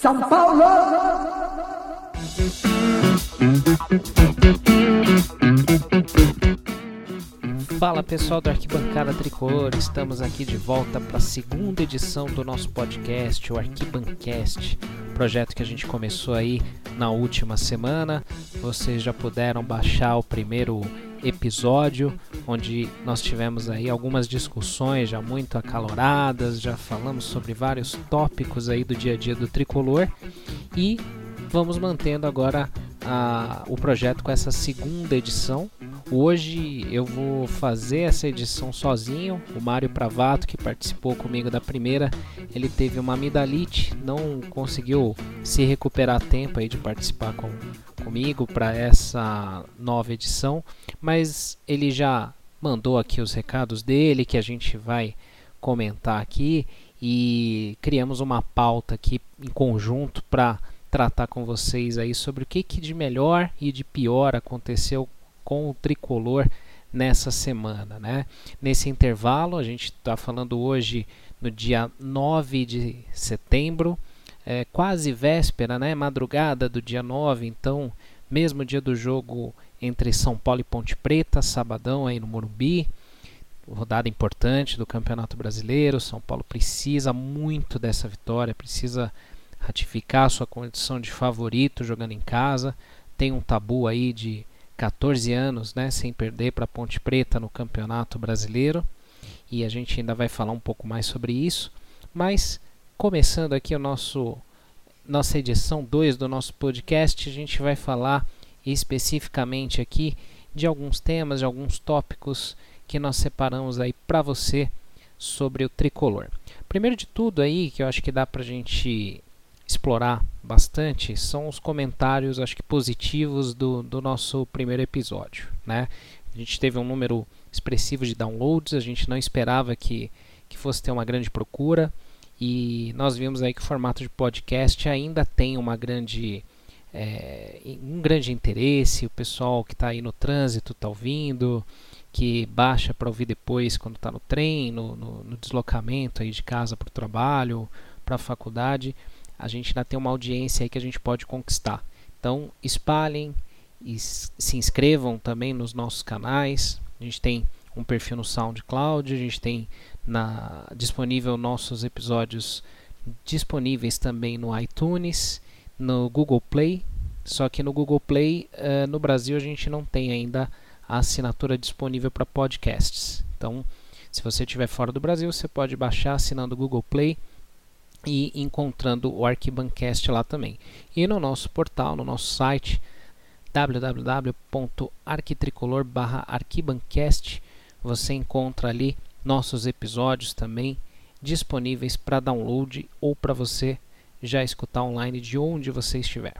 São Paulo! Fala pessoal do Arquibancada Tricolor, estamos aqui de volta para a segunda edição do nosso podcast, o Arquibancast, projeto que a gente começou aí na última semana. Vocês já puderam baixar o primeiro episódio, onde nós tivemos aí algumas discussões já muito acaloradas, já falamos sobre vários tópicos aí do dia a dia do tricolor. E vamos mantendo agora a, o projeto com essa segunda edição. Hoje eu vou fazer essa edição sozinho. O Mário Pravato, que participou comigo da primeira, ele teve uma amidalite, não conseguiu se recuperar a tempo aí de participar com, comigo para essa nova edição, mas ele já mandou aqui os recados dele que a gente vai comentar aqui e criamos uma pauta aqui em conjunto para tratar com vocês aí sobre o que, que de melhor e de pior aconteceu com o tricolor nessa semana, né? Nesse intervalo, a gente está falando hoje no dia 9 de setembro, é, quase véspera, né? Madrugada do dia 9, então, mesmo dia do jogo entre São Paulo e Ponte Preta, sabadão aí no Morumbi, rodada importante do Campeonato Brasileiro. São Paulo precisa muito dessa vitória, precisa ratificar sua condição de favorito jogando em casa. Tem um tabu aí de 14 anos, né, sem perder para Ponte Preta no Campeonato Brasileiro. E a gente ainda vai falar um pouco mais sobre isso. Mas começando aqui o nosso nossa edição 2 do nosso podcast, a gente vai falar especificamente aqui de alguns temas, de alguns tópicos que nós separamos aí para você sobre o tricolor. Primeiro de tudo aí, que eu acho que dá para a gente explorar bastante são os comentários, acho que positivos do, do nosso primeiro episódio, né? A gente teve um número expressivo de downloads, a gente não esperava que, que fosse ter uma grande procura e nós vimos aí que o formato de podcast ainda tem uma grande é, um grande interesse, o pessoal que está aí no trânsito está ouvindo, que baixa para ouvir depois quando está no trem, no, no, no deslocamento aí de casa para o trabalho, para a faculdade a gente ainda tem uma audiência aí que a gente pode conquistar. Então, espalhem e se inscrevam também nos nossos canais. A gente tem um perfil no SoundCloud, a gente tem na, disponível nossos episódios disponíveis também no iTunes, no Google Play. Só que no Google Play, uh, no Brasil, a gente não tem ainda a assinatura disponível para podcasts. Então, se você estiver fora do Brasil, você pode baixar assinando o Google Play e encontrando o Arquibancast lá também. E no nosso portal, no nosso site www.arquitricolor/arquibancast, você encontra ali nossos episódios também disponíveis para download ou para você já escutar online de onde você estiver.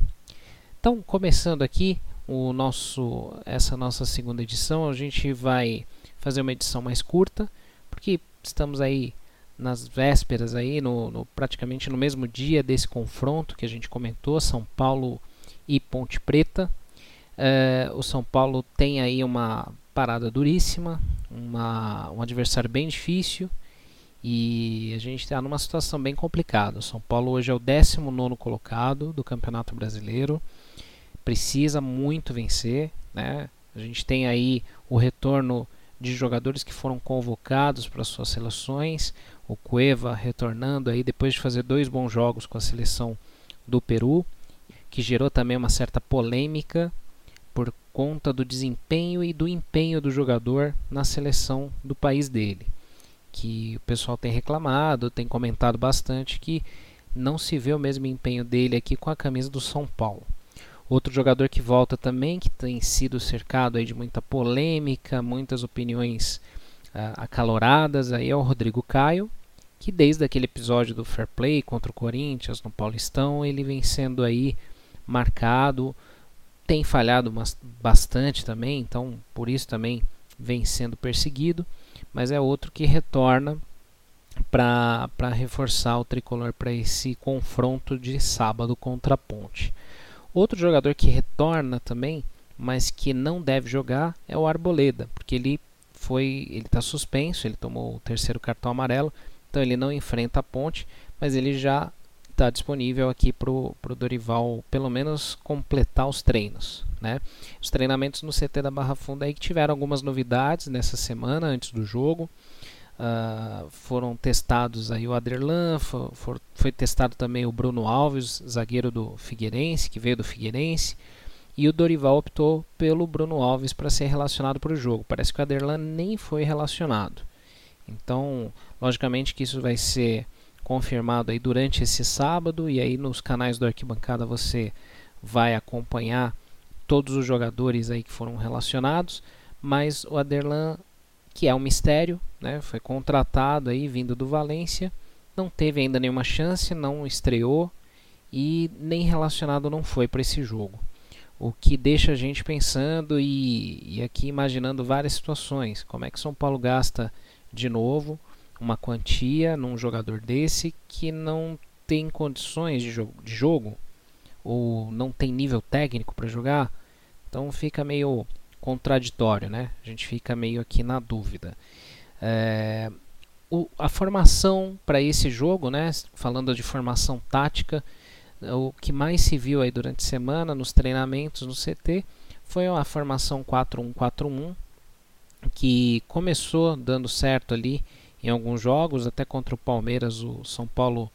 Então, começando aqui o nosso essa nossa segunda edição, a gente vai fazer uma edição mais curta, porque estamos aí nas vésperas aí, no, no, praticamente no mesmo dia desse confronto que a gente comentou, São Paulo e Ponte Preta. Uh, o São Paulo tem aí uma parada duríssima, uma, um adversário bem difícil e a gente está numa situação bem complicada. O São Paulo hoje é o 19 colocado do Campeonato Brasileiro, precisa muito vencer. Né? A gente tem aí o retorno de jogadores que foram convocados para suas seleções, o Cueva retornando aí depois de fazer dois bons jogos com a seleção do Peru, que gerou também uma certa polêmica por conta do desempenho e do empenho do jogador na seleção do país dele. Que o pessoal tem reclamado, tem comentado bastante que não se vê o mesmo empenho dele aqui com a camisa do São Paulo. Outro jogador que volta também, que tem sido cercado aí de muita polêmica, muitas opiniões uh, acaloradas, aí é o Rodrigo Caio, que desde aquele episódio do Fair Play contra o Corinthians no Paulistão, ele vem sendo aí marcado, tem falhado bastante também, então por isso também vem sendo perseguido, mas é outro que retorna para reforçar o tricolor para esse confronto de sábado contra a Ponte. Outro jogador que retorna também, mas que não deve jogar é o Arboleda, porque ele foi, ele está suspenso, ele tomou o terceiro cartão amarelo então ele não enfrenta a ponte, mas ele já está disponível aqui para o Dorival, pelo menos, completar os treinos. Né? Os treinamentos no CT da Barra Funda aí que tiveram algumas novidades nessa semana, antes do jogo. Uh, foram testados aí o Aderlan, for, for, foi testado também o Bruno Alves, zagueiro do Figueirense, que veio do Figueirense. E o Dorival optou pelo Bruno Alves para ser relacionado para o jogo. Parece que o Aderlan nem foi relacionado. Então, logicamente que isso vai ser confirmado aí durante esse sábado e aí nos canais do Arquibancada você vai acompanhar todos os jogadores aí que foram relacionados, mas o Aderlan, que é um mistério, né, foi contratado aí vindo do Valência, não teve ainda nenhuma chance, não estreou e nem relacionado não foi para esse jogo. O que deixa a gente pensando e, e aqui imaginando várias situações. Como é que São Paulo gasta de novo uma quantia num jogador desse que não tem condições de jogo, de jogo ou não tem nível técnico para jogar, então fica meio contraditório, né? A gente fica meio aqui na dúvida. É, o, a formação para esse jogo, né? Falando de formação tática, o que mais se viu aí durante a semana nos treinamentos no CT foi a formação 4-1-4-1 que começou dando certo ali em alguns jogos, até contra o Palmeiras, o São Paulo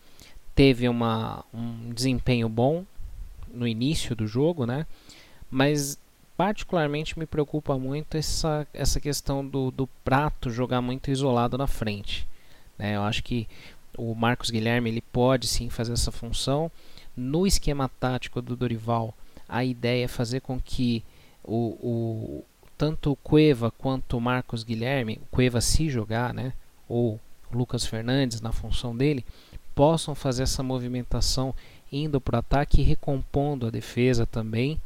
teve uma, um desempenho bom no início do jogo, né? Mas particularmente me preocupa muito essa, essa questão do, do prato jogar muito isolado na frente. Né? Eu acho que o Marcos Guilherme ele pode sim fazer essa função. No esquema tático do Dorival, a ideia é fazer com que o, o, tanto o Cueva quanto o Marcos Guilherme, o Cueva se jogar, né, ou Lucas Fernandes na função dele, possam fazer essa movimentação indo para o ataque e recompondo a defesa também,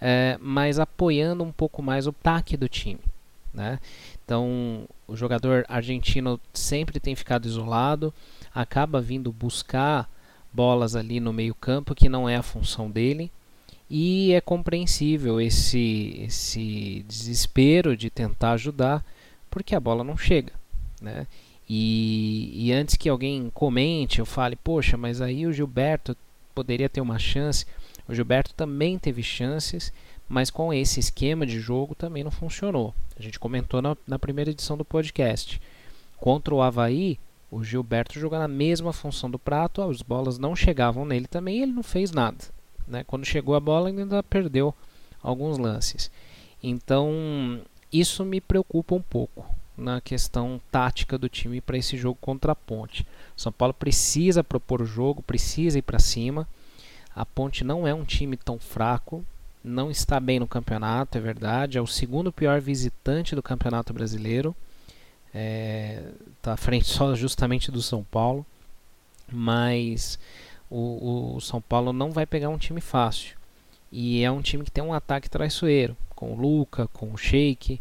é, mas apoiando um pouco mais o ataque do time. Né? Então, o jogador argentino sempre tem ficado isolado, acaba vindo buscar bolas ali no meio-campo, que não é a função dele. E é compreensível esse, esse desespero de tentar ajudar, porque a bola não chega. Né? E, e antes que alguém comente ou fale, poxa, mas aí o Gilberto poderia ter uma chance. O Gilberto também teve chances, mas com esse esquema de jogo também não funcionou. A gente comentou na, na primeira edição do podcast. Contra o Havaí, o Gilberto jogou na mesma função do Prato, as bolas não chegavam nele também e ele não fez nada. Né? Quando chegou a bola, ainda perdeu alguns lances. Então, isso me preocupa um pouco na questão tática do time para esse jogo contra a Ponte. São Paulo precisa propor o jogo, precisa ir para cima. A Ponte não é um time tão fraco, não está bem no campeonato, é verdade. É o segundo pior visitante do Campeonato Brasileiro. Está é, tá à frente só justamente do São Paulo. Mas o, o São Paulo não vai pegar um time fácil. E é um time que tem um ataque traiçoeiro, com o Luca, com o Sheik.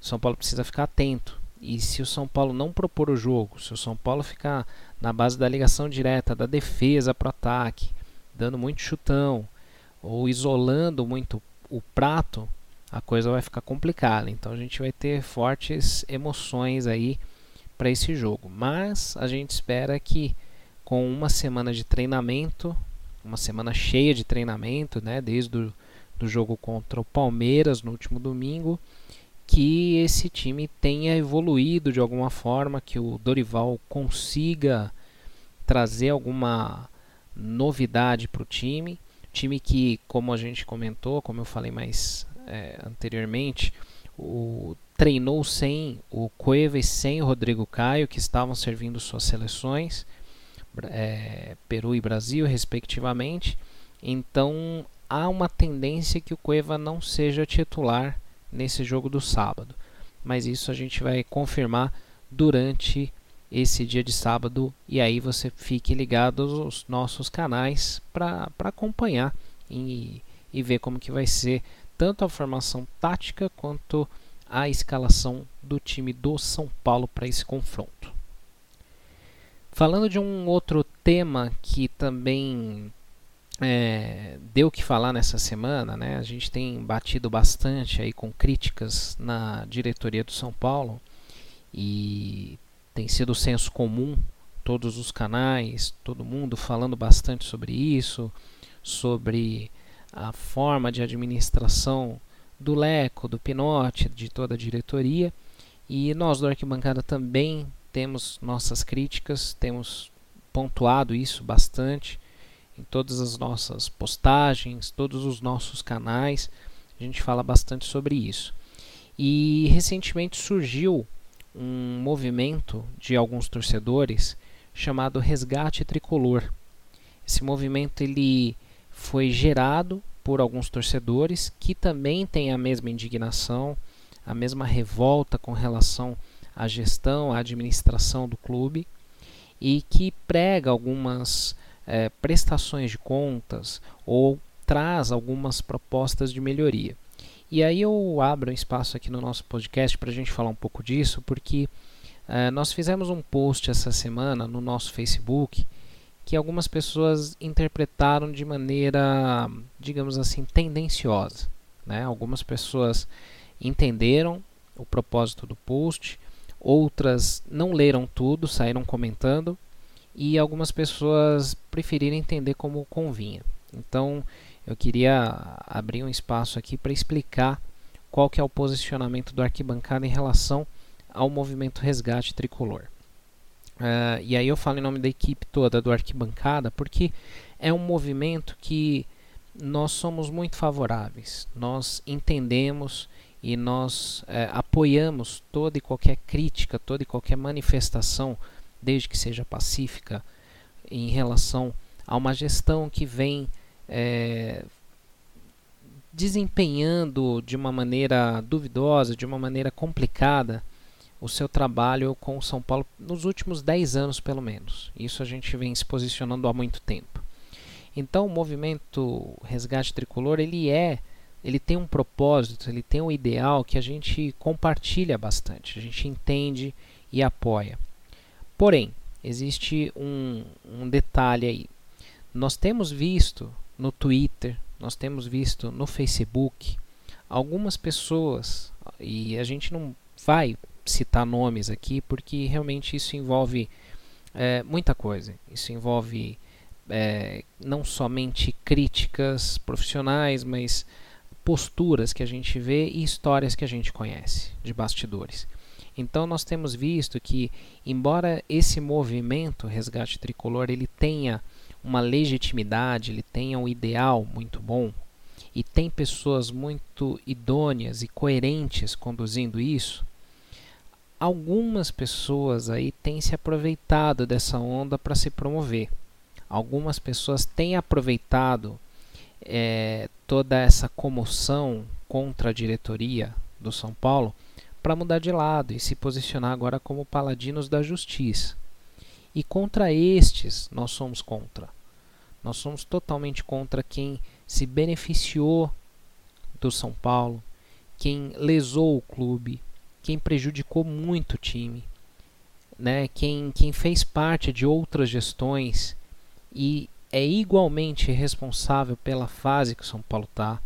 O São Paulo precisa ficar atento. E se o São Paulo não propor o jogo, se o São Paulo ficar na base da ligação direta, da defesa para o ataque, dando muito chutão, ou isolando muito o prato, a coisa vai ficar complicada. Então a gente vai ter fortes emoções aí para esse jogo. Mas a gente espera que com uma semana de treinamento, uma semana cheia de treinamento, né, desde o do jogo contra o Palmeiras no último domingo, que esse time tenha evoluído de alguma forma, que o Dorival consiga trazer alguma novidade para o time. Time que, como a gente comentou, como eu falei mais é, anteriormente, o, treinou sem o Cueva e sem o Rodrigo Caio, que estavam servindo suas seleções é, Peru e Brasil, respectivamente. Então há uma tendência que o Cueva não seja titular nesse jogo do sábado. Mas isso a gente vai confirmar durante esse dia de sábado e aí você fique ligado aos nossos canais para acompanhar e, e ver como que vai ser tanto a formação tática quanto a escalação do time do São Paulo para esse confronto. Falando de um outro tema que também é, deu o que falar nessa semana, né? A gente tem batido bastante aí com críticas na diretoria do São Paulo e tem sido senso comum todos os canais, todo mundo falando bastante sobre isso, sobre a forma de administração do Leco, do Pinote, de toda a diretoria. E nós do Arquibancada também temos nossas críticas, temos pontuado isso bastante em todas as nossas postagens, todos os nossos canais. A gente fala bastante sobre isso. E recentemente surgiu um movimento de alguns torcedores chamado Resgate Tricolor. Esse movimento ele foi gerado por alguns torcedores que também têm a mesma indignação, a mesma revolta com relação à gestão, à administração do clube e que prega algumas é, prestações de contas ou traz algumas propostas de melhoria. E aí eu abro um espaço aqui no nosso podcast para a gente falar um pouco disso, porque é, nós fizemos um post essa semana no nosso Facebook que algumas pessoas interpretaram de maneira, digamos assim, tendenciosa. Né? Algumas pessoas entenderam o propósito do post, outras não leram tudo, saíram comentando e algumas pessoas preferiram entender como convinha. Então, eu queria abrir um espaço aqui para explicar qual que é o posicionamento do arquibancada em relação ao movimento Resgate Tricolor. Uh, e aí eu falo em nome da equipe toda do Arquibancada, porque é um movimento que nós somos muito favoráveis. Nós entendemos e nós uh, apoiamos toda e qualquer crítica, toda e qualquer manifestação, desde que seja pacífica, em relação a uma gestão que vem uh, desempenhando de uma maneira duvidosa, de uma maneira complicada o seu trabalho com o São Paulo nos últimos 10 anos, pelo menos. Isso a gente vem se posicionando há muito tempo. Então, o movimento Resgate Tricolor, ele é, ele tem um propósito, ele tem um ideal que a gente compartilha bastante, a gente entende e apoia. Porém, existe um, um detalhe aí. Nós temos visto no Twitter, nós temos visto no Facebook algumas pessoas, e a gente não vai citar nomes aqui, porque realmente isso envolve é, muita coisa. Isso envolve é, não somente críticas profissionais, mas posturas que a gente vê e histórias que a gente conhece de bastidores. Então nós temos visto que, embora esse movimento Resgate Tricolor ele tenha uma legitimidade, ele tenha um ideal muito bom e tem pessoas muito idôneas e coerentes conduzindo isso, algumas pessoas aí têm se aproveitado dessa onda para se promover. Algumas pessoas têm aproveitado é, toda essa comoção contra a diretoria do São Paulo para mudar de lado e se posicionar agora como paladinos da justiça. E contra estes nós somos contra. Nós somos totalmente contra quem se beneficiou do São Paulo, quem lesou o clube, quem prejudicou muito o time, né? quem, quem fez parte de outras gestões e é igualmente responsável pela fase que o São Paulo está,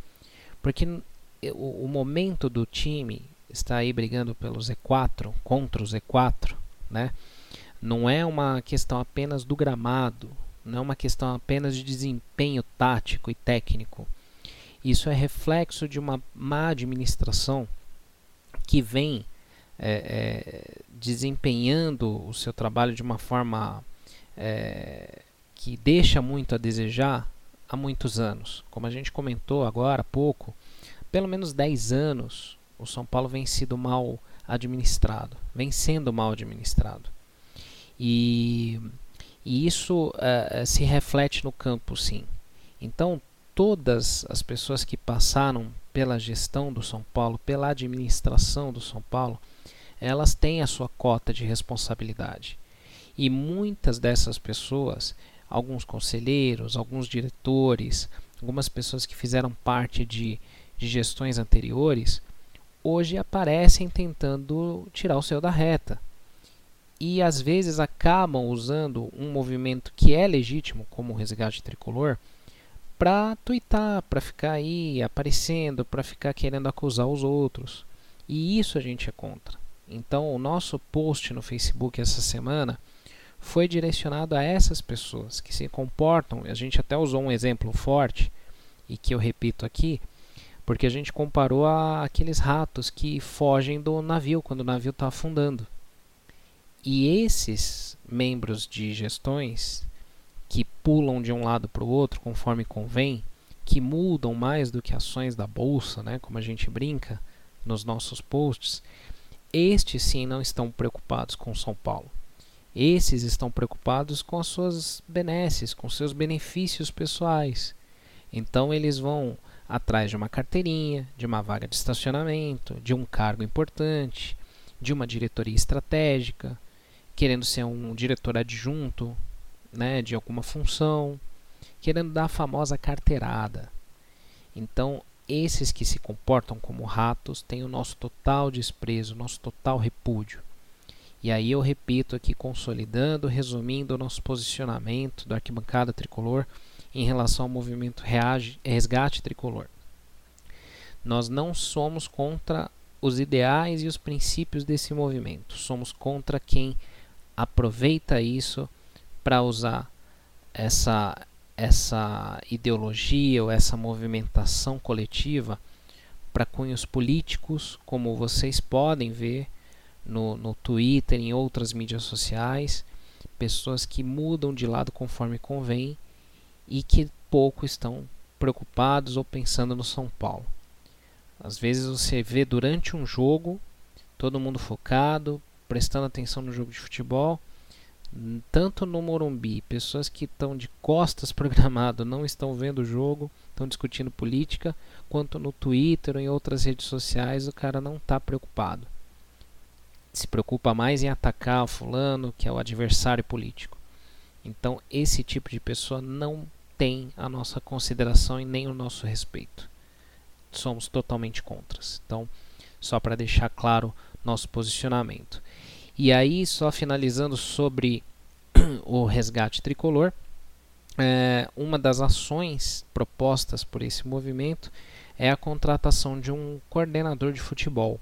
porque o, o, momento do time está aí brigando pelo Z4, contra o Z4, né? não é uma questão apenas do gramado, não é uma questão apenas de desempenho tático e técnico. Isso é reflexo de uma má administração que vem é, é, desempenhando o seu trabalho de uma forma é, que deixa muito a desejar há muitos anos. Como a gente comentou agora há pouco, pelo menos 10 anos o São Paulo vem sendo mal administrado, vem sendo mal administrado. E, e isso uh, se reflete no campo, sim. Então, todas as pessoas que passaram pela gestão do São Paulo, pela administração do São Paulo, elas têm a sua cota de responsabilidade. E muitas dessas pessoas, alguns conselheiros, alguns diretores, algumas pessoas que fizeram parte de, de gestões anteriores, hoje aparecem tentando tirar o céu da reta. E às vezes acabam usando um movimento que é legítimo, como o resgate tricolor, para twittar, para ficar aí aparecendo, para ficar querendo acusar os outros. E isso a gente é contra. Então, o nosso post no Facebook essa semana foi direcionado a essas pessoas que se comportam. A gente até usou um exemplo forte e que eu repito aqui, porque a gente comparou a aqueles ratos que fogem do navio quando o navio está afundando. E esses membros de gestões que pulam de um lado para o outro conforme convém, que mudam mais do que ações da bolsa, né, como a gente brinca nos nossos posts, estes sim não estão preocupados com São Paulo. Esses estão preocupados com as suas benesses, com seus benefícios pessoais. Então eles vão atrás de uma carteirinha, de uma vaga de estacionamento, de um cargo importante, de uma diretoria estratégica, querendo ser um diretor adjunto, né, de alguma função, querendo dar a famosa carteirada. Então, esses que se comportam como ratos têm o nosso total desprezo, o nosso total repúdio. E aí eu repito aqui, consolidando, resumindo o nosso posicionamento do Arquibancada Tricolor em relação ao movimento reage, Resgate Tricolor. Nós não somos contra os ideais e os princípios desse movimento, somos contra quem aproveita isso para usar essa, essa ideologia ou essa movimentação coletiva para cunhos políticos, como vocês podem ver no, no Twitter, em outras mídias sociais, pessoas que mudam de lado conforme convém e que pouco estão preocupados ou pensando no São Paulo. Às vezes você vê durante um jogo todo mundo focado, prestando atenção no jogo de futebol, tanto no Morumbi, pessoas que estão de costas programado não estão vendo o jogo, estão discutindo política, quanto no Twitter ou em outras redes sociais o cara não está preocupado se preocupa mais em atacar o fulano, que é o adversário político. Então, esse tipo de pessoa não tem a nossa consideração e nem o nosso respeito. Somos totalmente contras. Então, só para deixar claro nosso posicionamento. E aí, só finalizando sobre o resgate tricolor, é, uma das ações propostas por esse movimento é a contratação de um coordenador de futebol.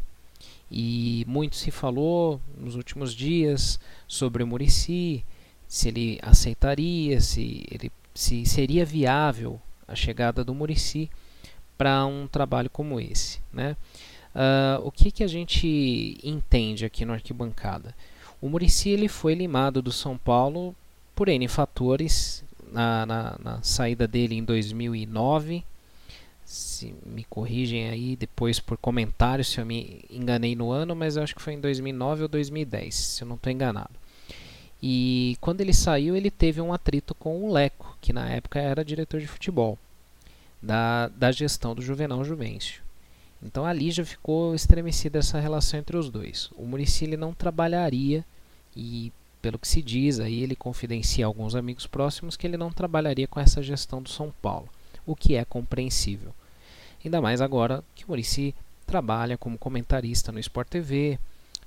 E muito se falou nos últimos dias sobre o Murici, se ele aceitaria, se, ele, se seria viável a chegada do Murici para um trabalho como esse. Né? Uh, o que, que a gente entende aqui no Arquibancada? O Murici ele foi limado do São Paulo por N fatores na, na, na saída dele em 2009 se me corrigem aí depois por comentário se eu me enganei no ano, mas eu acho que foi em 2009 ou 2010, se eu não estou enganado. E quando ele saiu, ele teve um atrito com o Leco, que na época era diretor de futebol, da, da gestão do Juvenal Juvencio. Então ali já ficou estremecida essa relação entre os dois. O Muricy não trabalharia, e pelo que se diz, aí ele confidencia alguns amigos próximos que ele não trabalharia com essa gestão do São Paulo, o que é compreensível. Ainda mais agora que o Murici trabalha como comentarista no Sport TV,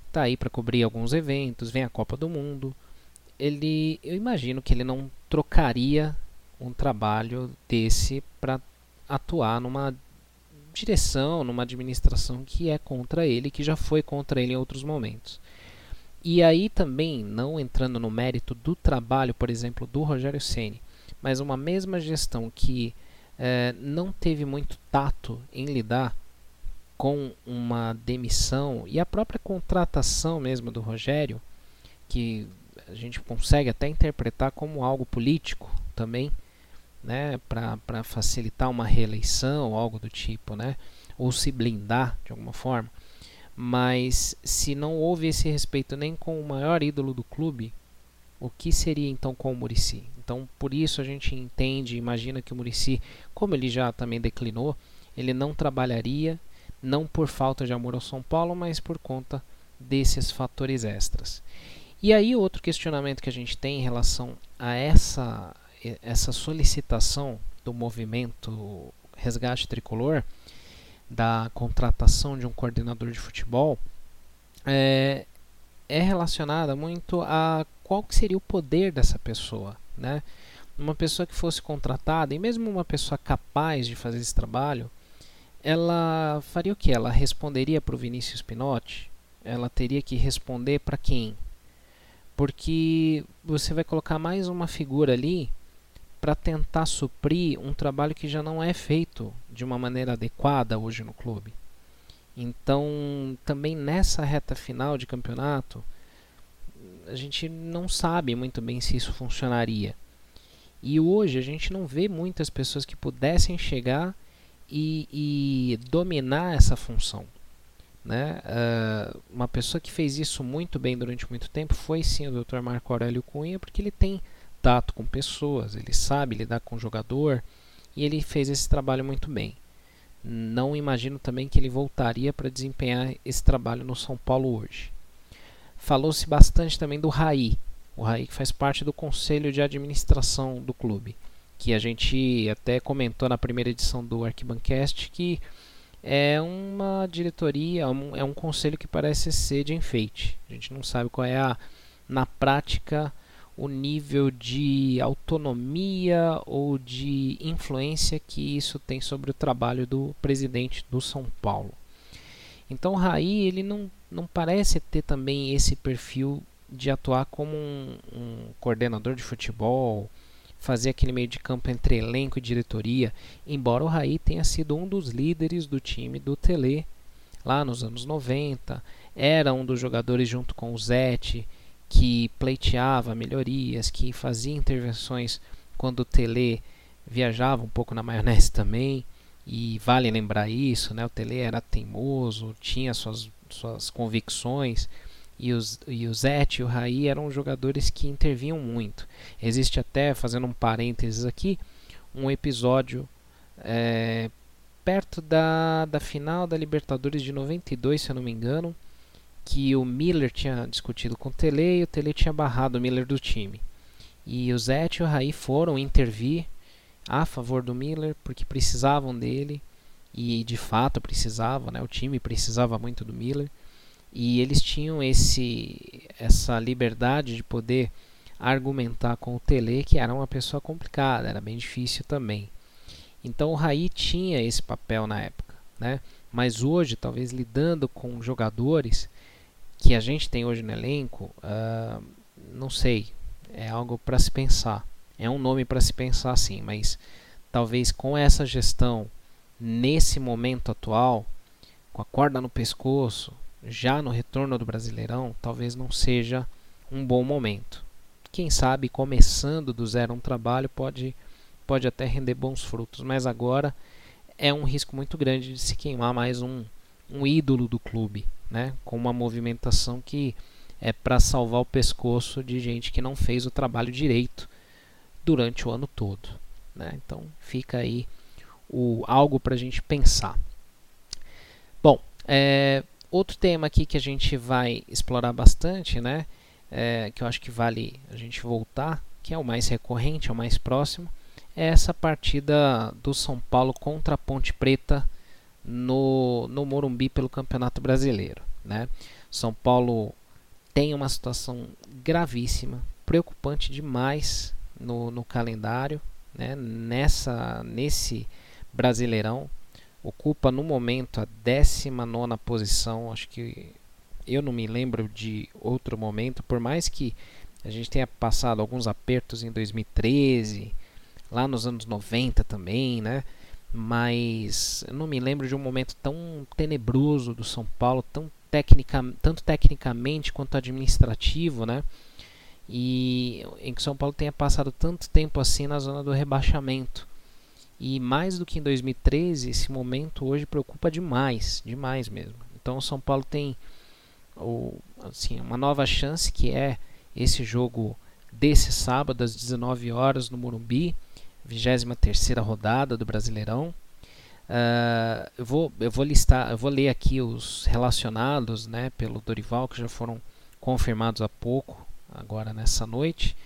está aí para cobrir alguns eventos, vem a Copa do Mundo. Ele, eu imagino que ele não trocaria um trabalho desse para atuar numa direção, numa administração que é contra ele, que já foi contra ele em outros momentos. E aí também, não entrando no mérito do trabalho, por exemplo, do Rogério Ceni, mas uma mesma gestão que é, não teve muito tato em lidar com uma demissão e a própria contratação mesmo do Rogério, que a gente consegue até interpretar como algo político também, né, para facilitar uma reeleição ou algo do tipo, né, ou se blindar de alguma forma. Mas se não houve esse respeito nem com o maior ídolo do clube, o que seria então com o Murici? Então, por isso a gente entende, imagina que o Murici, como ele já também declinou, ele não trabalharia, não por falta de amor ao São Paulo, mas por conta desses fatores extras. E aí outro questionamento que a gente tem em relação a essa essa solicitação do movimento Resgate Tricolor da contratação de um coordenador de futebol é, é relacionada muito a qual que seria o poder dessa pessoa né? Uma pessoa que fosse contratada, e mesmo uma pessoa capaz de fazer esse trabalho, ela faria o que? Ela responderia para o Vinícius Pinotti? Ela teria que responder para quem? Porque você vai colocar mais uma figura ali para tentar suprir um trabalho que já não é feito de uma maneira adequada hoje no clube. Então, também nessa reta final de campeonato, a gente não sabe muito bem se isso funcionaria. E hoje a gente não vê muitas pessoas que pudessem chegar e, e dominar essa função. Né? Uh, uma pessoa que fez isso muito bem durante muito tempo foi sim o Dr. Marco Aurélio Cunha, porque ele tem tato com pessoas, ele sabe lidar com o jogador e ele fez esse trabalho muito bem. Não imagino também que ele voltaria para desempenhar esse trabalho no São Paulo hoje. Falou-se bastante também do Raí, o Raí que faz parte do conselho de administração do clube, que a gente até comentou na primeira edição do Arquibancast que é uma diretoria, é um, é um conselho que parece ser de enfeite. A gente não sabe qual é a, na prática o nível de autonomia ou de influência que isso tem sobre o trabalho do presidente do São Paulo. Então o Raí ele não, não parece ter também esse perfil de atuar como um, um coordenador de futebol, fazer aquele meio de campo entre elenco e diretoria, embora o Raí tenha sido um dos líderes do time do Tele lá nos anos 90, era um dos jogadores junto com o Zete que pleiteava melhorias, que fazia intervenções quando o Tele viajava um pouco na maionese também. E vale lembrar isso, né? O Tele era teimoso, tinha suas, suas convicções e, os, e o Zete e o Raí eram jogadores que intervinham muito. Existe até, fazendo um parênteses aqui, um episódio é, perto da, da final da Libertadores de 92, se eu não me engano, que o Miller tinha discutido com o Tele e o Tele tinha barrado o Miller do time. E o Zete e o Raí foram intervir a favor do Miller porque precisavam dele e de fato precisavam, né? o time precisava muito do Miller e eles tinham esse essa liberdade de poder argumentar com o Tele, que era uma pessoa complicada, era bem difícil também. Então o Raí tinha esse papel na época, né? Mas hoje, talvez lidando com jogadores que a gente tem hoje no elenco, uh, não sei, é algo para se pensar. É um nome para se pensar sim, mas talvez com essa gestão nesse momento atual, com a corda no pescoço, já no retorno do Brasileirão, talvez não seja um bom momento. Quem sabe começando do zero um trabalho pode, pode até render bons frutos, mas agora é um risco muito grande de se queimar mais um, um ídolo do clube, né? com uma movimentação que é para salvar o pescoço de gente que não fez o trabalho direito durante o ano todo. Né? Então fica aí o, algo para a gente pensar. Bom, é, Outro tema aqui que a gente vai explorar bastante, né, é, que eu acho que vale a gente voltar, que é o mais recorrente, é o mais próximo, é essa partida do São Paulo contra a Ponte Preta no, no Morumbi pelo Campeonato Brasileiro. Né? São Paulo tem uma situação gravíssima, preocupante demais no, no calendário, né? Nessa, nesse Brasileirão ocupa no momento a 19 posição. Acho que eu não me lembro de outro momento, por mais que a gente tenha passado alguns apertos em 2013, lá nos anos 90 também, né? Mas eu não me lembro de um momento tão tenebroso do São Paulo, tão tecnica, tanto tecnicamente quanto administrativo, né? E em que São Paulo tenha passado tanto tempo assim na zona do rebaixamento. E mais do que em 2013, esse momento hoje preocupa demais, demais mesmo. Então o São Paulo tem assim, uma nova chance que é esse jogo desse sábado às 19 horas no Morumbi, 23 rodada do Brasileirão. Uh, eu, vou, eu vou listar, eu vou ler aqui os relacionados né, pelo Dorival que já foram confirmados há pouco, agora nessa noite.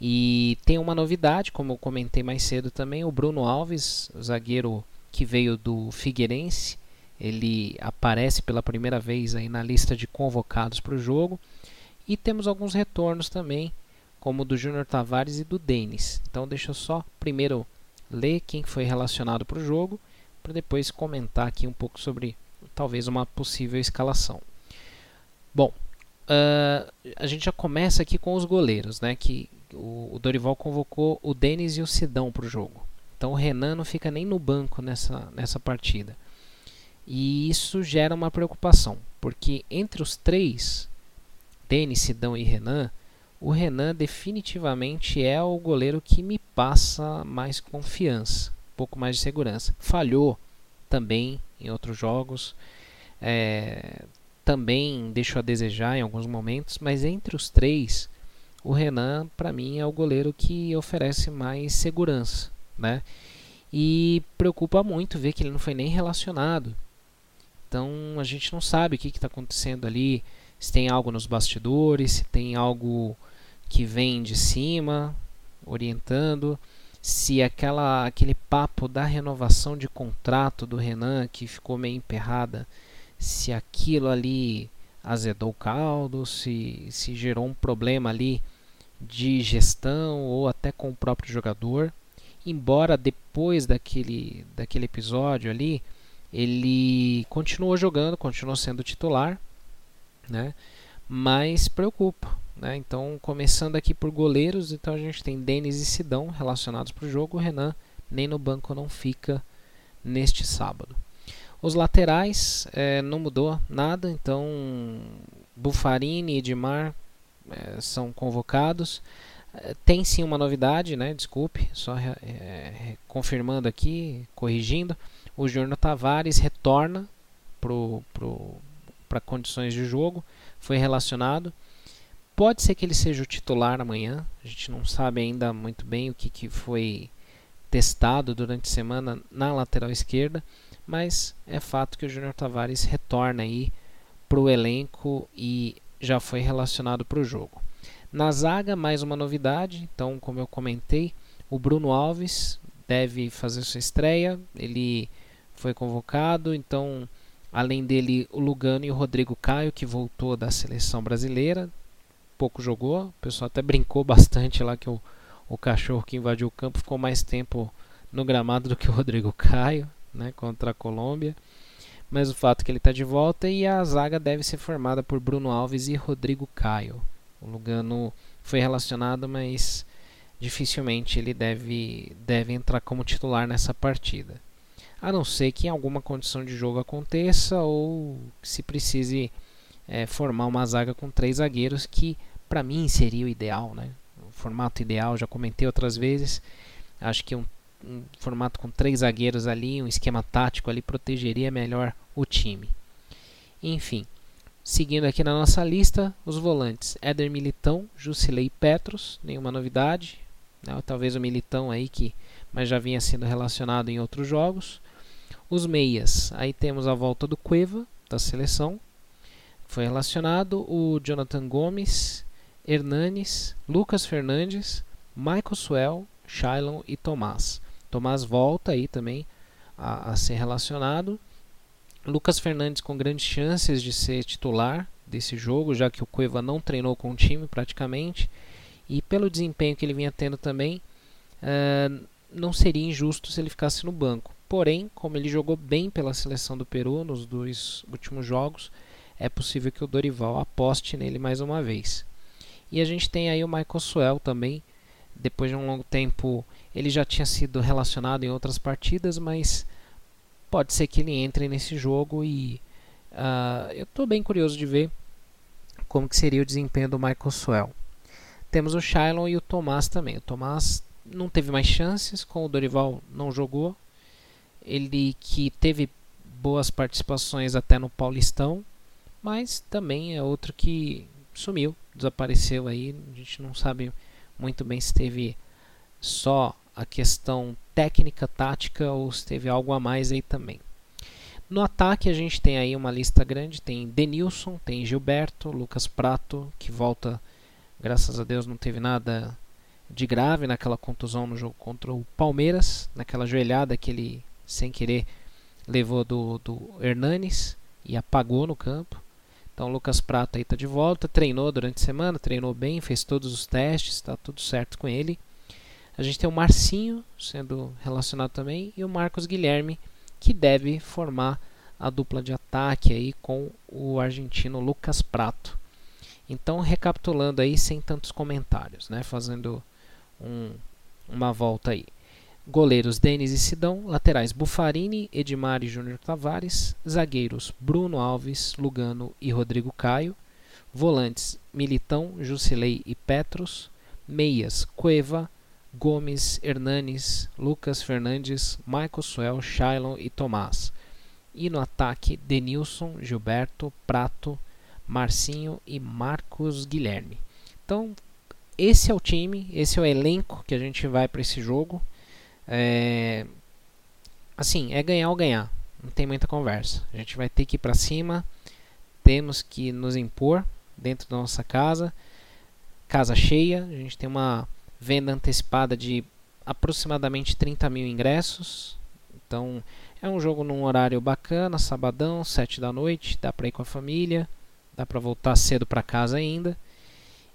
E tem uma novidade, como eu comentei mais cedo também, o Bruno Alves, o zagueiro que veio do Figueirense, ele aparece pela primeira vez aí na lista de convocados para o jogo. E temos alguns retornos também, como o do Júnior Tavares e do Denis. Então deixa eu só primeiro ler quem foi relacionado para o jogo, para depois comentar aqui um pouco sobre talvez uma possível escalação. Bom, uh, a gente já começa aqui com os goleiros, né? Que o, Dorival convocou o Denis e o Sidão para o jogo. Então o Renan não fica nem no banco nessa, nessa partida. E isso gera uma preocupação, porque entre os três, Denis, Sidão e Renan, o Renan definitivamente é o goleiro que me passa mais confiança, um pouco mais de segurança. Falhou também em outros jogos, é, também deixou a desejar em alguns momentos, mas entre os três, o Renan, para mim, é o goleiro que oferece mais segurança, né? E preocupa muito ver que ele não foi nem relacionado. Então a gente não sabe o que está acontecendo ali, se tem algo nos bastidores, se tem algo que vem de cima, orientando, se aquela aquele papo da renovação de contrato do Renan que ficou meio emperrada, se aquilo ali azedou o caldo, se, se gerou um problema ali de gestão ou até com o próprio jogador. Embora depois daquele, daquele episódio ali, ele continuou jogando, continuou sendo titular, né? mas preocupa. Né? Então, começando aqui por goleiros, então a gente tem Denis e Sidão relacionados para o jogo. O Renan nem no banco não fica neste sábado. Os laterais é, não mudou nada, então Bufarini e Edmar é, são convocados. É, tem sim uma novidade, né? desculpe, só é, confirmando aqui, corrigindo. O Júnior Tavares retorna para condições de jogo, foi relacionado. Pode ser que ele seja o titular amanhã. A gente não sabe ainda muito bem o que, que foi testado durante a semana na lateral esquerda, mas é fato que o Júnior Tavares retorna aí para o elenco e já foi relacionado para o jogo. Na zaga, mais uma novidade. Então, como eu comentei, o Bruno Alves deve fazer sua estreia. Ele foi convocado. Então, além dele, o Lugano e o Rodrigo Caio, que voltou da seleção brasileira pouco jogou. O pessoal até brincou bastante lá que o, o cachorro que invadiu o campo ficou mais tempo no gramado do que o Rodrigo Caio, né, contra a Colômbia. Mas o fato é que ele está de volta e a zaga deve ser formada por Bruno Alves e Rodrigo Caio. O Lugano foi relacionado, mas dificilmente ele deve, deve entrar como titular nessa partida. A não ser que em alguma condição de jogo aconteça ou se precise é, formar uma zaga com três zagueiros que para mim seria o ideal, né? O formato ideal, já comentei outras vezes. Acho que um, um, formato com três zagueiros ali, um esquema tático ali protegeria melhor o time. Enfim, seguindo aqui na nossa lista, os volantes: Éder Militão, Jusilei Petros, nenhuma novidade, né? talvez o Militão aí que mas já vinha sendo relacionado em outros jogos. Os meias, aí temos a volta do Cueva da seleção, foi relacionado o Jonathan Gomes, Hernanes, Lucas Fernandes, Michael Suel, Shailon e Tomás. Tomás volta aí também a, a ser relacionado. Lucas Fernandes com grandes chances de ser titular desse jogo, já que o Cueva não treinou com o time praticamente. E pelo desempenho que ele vinha tendo também, uh, não seria injusto se ele ficasse no banco. Porém, como ele jogou bem pela seleção do Peru nos dois últimos jogos, é possível que o Dorival aposte nele mais uma vez. E a gente tem aí o Michael Suel também. Depois de um longo tempo, ele já tinha sido relacionado em outras partidas, mas pode ser que ele entre nesse jogo e uh, eu estou bem curioso de ver como que seria o desempenho do Michael Suel. Temos o Shylon e o Tomás também. O Tomás não teve mais chances, com o Dorival não jogou. Ele que teve boas participações até no Paulistão, mas também é outro que sumiu, desapareceu aí. A gente não sabe muito bem se teve só a questão técnica, tática ou se teve algo a mais aí também. No ataque a gente tem aí uma lista grande, tem Denilson, tem Gilberto, Lucas Prato, que volta, graças a Deus não teve nada de grave naquela contusão no jogo contra o Palmeiras, naquela joelhada que ele sem querer levou do, do Hernanes e apagou no campo. Então o Lucas Prato aí está de volta, treinou durante a semana, treinou bem, fez todos os testes, está tudo certo com ele. A gente tem o Marcinho sendo relacionado também e o Marcos Guilherme que deve formar a dupla de ataque aí com o argentino Lucas Prato. Então, recapitulando aí, sem tantos comentários, né? fazendo um, uma volta aí. Goleiros Denis e Sidão, laterais Bufarini, Edmar e Júnior Tavares, zagueiros Bruno Alves, Lugano e Rodrigo Caio, volantes Militão, Jusilei e Petros, meias Cueva, Gomes, Hernanes, Lucas Fernandes, Michael Suel, Shailon e Tomás. E no ataque, Denilson, Gilberto, Prato, Marcinho e Marcos Guilherme. Então, esse é o time, esse é o elenco que a gente vai para esse jogo. É, assim, é ganhar ou ganhar. Não tem muita conversa. A gente vai ter que ir para cima. Temos que nos impor dentro da nossa casa. Casa cheia. A gente tem uma venda antecipada de aproximadamente 30 mil ingressos. Então é um jogo num horário bacana, sabadão, 7 da noite. Dá para ir com a família. Dá para voltar cedo para casa ainda.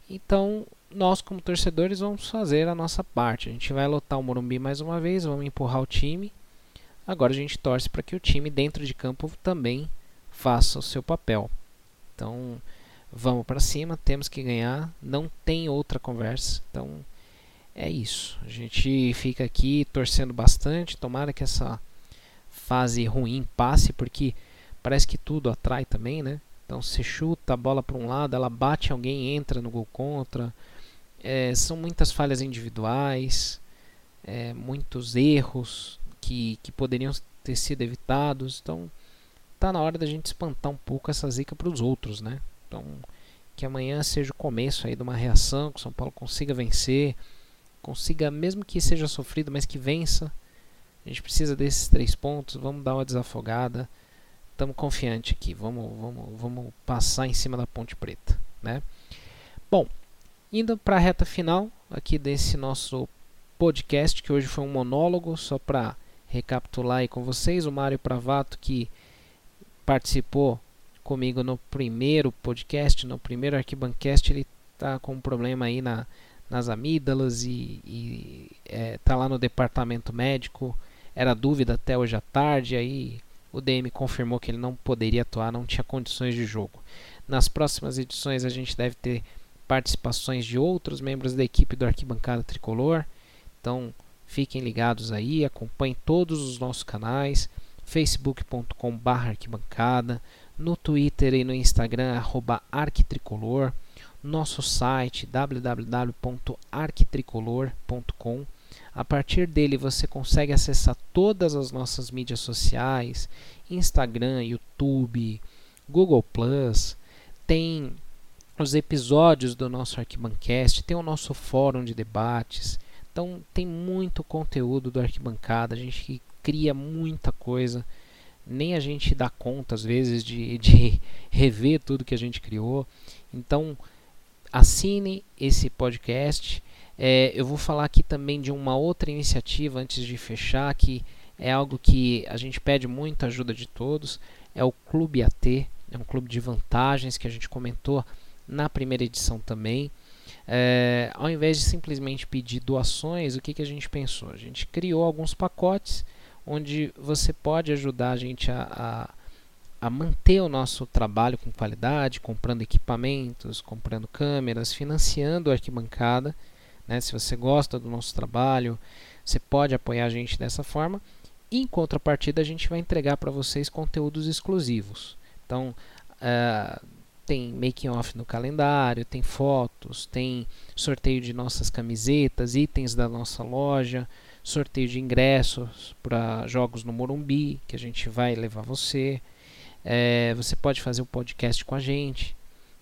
Então nós, como torcedores, vamos fazer a nossa parte. A gente vai lotar o Morumbi mais uma vez, vamos empurrar o time. Agora a gente torce para que o time dentro de campo também faça o seu papel. Então, vamos para cima, temos que ganhar, não tem outra conversa. Então, é isso. A gente fica aqui torcendo bastante, tomara que essa fase ruim passe, porque parece que tudo atrai também, né? Então, se chuta a bola para um lado, ela bate alguém, entra no gol contra é, são muitas falhas individuais, é, muitos erros que, que poderiam ter sido evitados. Então, tá na hora da gente espantar um pouco essa zica para os outros, né? Então, que amanhã seja o começo aí de uma reação, que o São Paulo consiga vencer, consiga, mesmo que seja sofrido, mas que vença. A gente precisa desses três pontos, vamos dar uma desafogada. Estamos confiantes aqui, vamos, vamos, vamos passar em cima da Ponte Preta, né? Bom, Indo para a reta final aqui desse nosso podcast, que hoje foi um monólogo, só para recapitular aí com vocês, o Mário Pravato que participou comigo no primeiro podcast, no primeiro Arquibancast, ele está com um problema aí na, nas amígdalas e, e é, tá lá no departamento médico. Era dúvida até hoje à tarde, aí o DM confirmou que ele não poderia atuar, não tinha condições de jogo. Nas próximas edições a gente deve ter participações de outros membros da equipe do Arquibancada Tricolor. Então, fiquem ligados aí, acompanhem todos os nossos canais, facebook.com.br arquibancada, no Twitter e no Instagram, arquitricolor, nosso site www.arquitricolor.com. A partir dele você consegue acessar todas as nossas mídias sociais, Instagram, YouTube, Google Plus, tem os episódios do nosso Arquibancast, tem o nosso fórum de debates. Então tem muito conteúdo do Arquibancada, a gente cria muita coisa. Nem a gente dá conta às vezes de, de rever tudo que a gente criou. Então assine esse podcast. É, eu vou falar aqui também de uma outra iniciativa antes de fechar, que é algo que a gente pede muita ajuda de todos. É o Clube AT, é um clube de vantagens que a gente comentou na primeira edição também. É, ao invés de simplesmente pedir doações, o que, que a gente pensou? A gente criou alguns pacotes onde você pode ajudar a gente a, a, manter o nosso trabalho com qualidade, comprando equipamentos, comprando câmeras, financiando a arquibancada. Né? Se você gosta do nosso trabalho, você pode apoiar a gente dessa forma. Em contrapartida, a gente vai entregar para vocês conteúdos exclusivos. Então, uh, tem making off no calendário, tem fotos, tem sorteio de nossas camisetas, itens da nossa loja, sorteio de ingressos para jogos no Morumbi, que a gente vai levar você. É, você pode fazer o um podcast com a gente.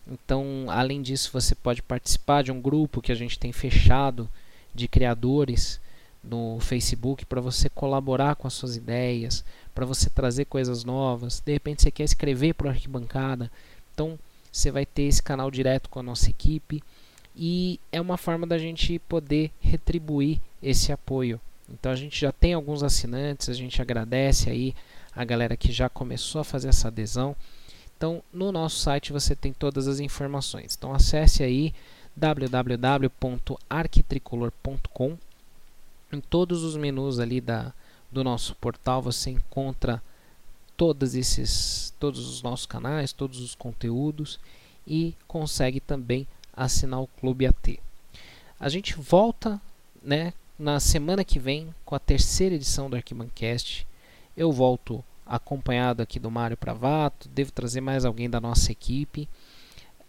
Então, além disso, você pode participar de um grupo que a gente tem fechado de criadores no Facebook para você colaborar com as suas ideias, para você trazer coisas novas. De repente, você quer escrever para a arquibancada. Então, você vai ter esse canal direto com a nossa equipe e é uma forma da gente poder retribuir esse apoio. Então a gente já tem alguns assinantes, a gente agradece aí a galera que já começou a fazer essa adesão. Então no nosso site você tem todas as informações. Então acesse aí www.arquitricolor.com. Em todos os menus ali da, do nosso portal você encontra todos esses todos os nossos canais, todos os conteúdos e consegue também assinar o Clube AT. A gente volta né, na semana que vem com a terceira edição do Arquibancast. Eu volto acompanhado aqui do Mário Pravato, devo trazer mais alguém da nossa equipe.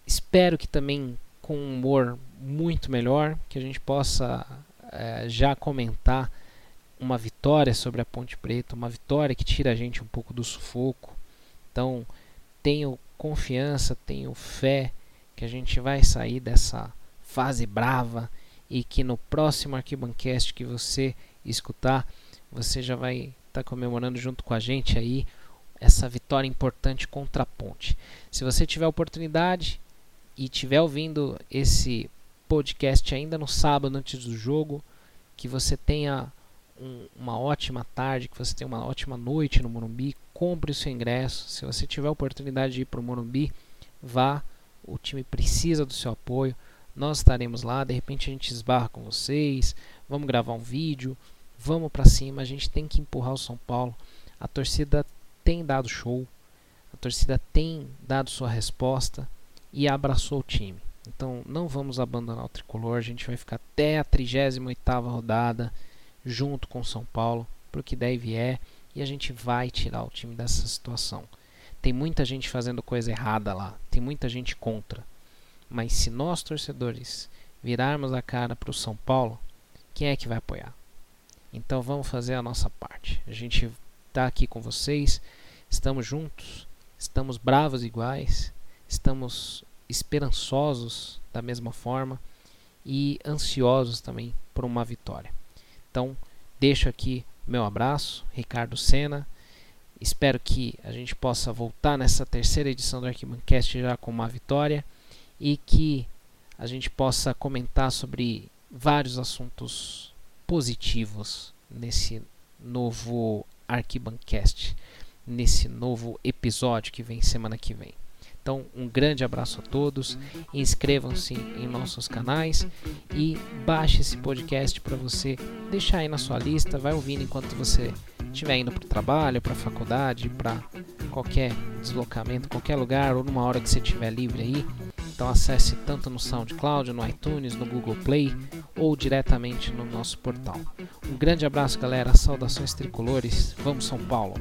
Espero que também com um humor muito melhor, que a gente possa é, já comentar uma vitória sobre a Ponte Preta, uma vitória que tira a gente um pouco do sufoco. Então, tenho confiança, tenho fé que a gente vai sair dessa fase brava e que no próximo Arquibancast que você escutar, você já vai estar tá comemorando junto com a gente aí essa vitória importante contra a Ponte. Se você tiver oportunidade e tiver ouvindo esse podcast ainda no sábado antes do jogo, que você tenha um, uma ótima tarde, que você tenha uma ótima noite no Morumbi, compre o seu ingresso. Se você tiver oportunidade de ir para o Morumbi, vá. O time precisa do seu apoio. Nós estaremos lá. De repente a gente esbarra com vocês. Vamos gravar um vídeo. Vamos para cima. A gente tem que empurrar o São Paulo. A torcida tem dado show. A torcida tem dado sua resposta e abraçou o time. Então não vamos abandonar o tricolor. A gente vai ficar até a 38 rodada junto com o São Paulo, porque daí vier e a gente vai tirar o time dessa situação. Tem muita gente fazendo coisa errada lá, tem muita gente contra. Mas se nós torcedores virarmos a cara para o São Paulo, quem é que vai apoiar? Então vamos fazer a nossa parte. A gente está aqui com vocês, estamos juntos, estamos bravos iguais, estamos esperançosos da mesma forma e ansiosos também por uma vitória. Então, deixo aqui meu abraço, Ricardo Sena. Espero que a gente possa voltar nessa terceira edição do Arquibancast já com uma vitória e que a gente possa comentar sobre vários assuntos positivos nesse novo Arquibancast, nesse novo episódio que vem semana que vem. Então, um grande abraço a todos. Inscrevam-se em nossos canais e baixe esse podcast para você deixar aí na sua lista. Vai ouvindo enquanto você estiver indo para o trabalho, para a faculdade, para qualquer deslocamento, qualquer lugar ou numa hora que você estiver livre aí. Então acesse tanto no SoundCloud, no iTunes, no Google Play ou diretamente no nosso portal. Um grande abraço, galera. Saudações tricolores. Vamos São Paulo.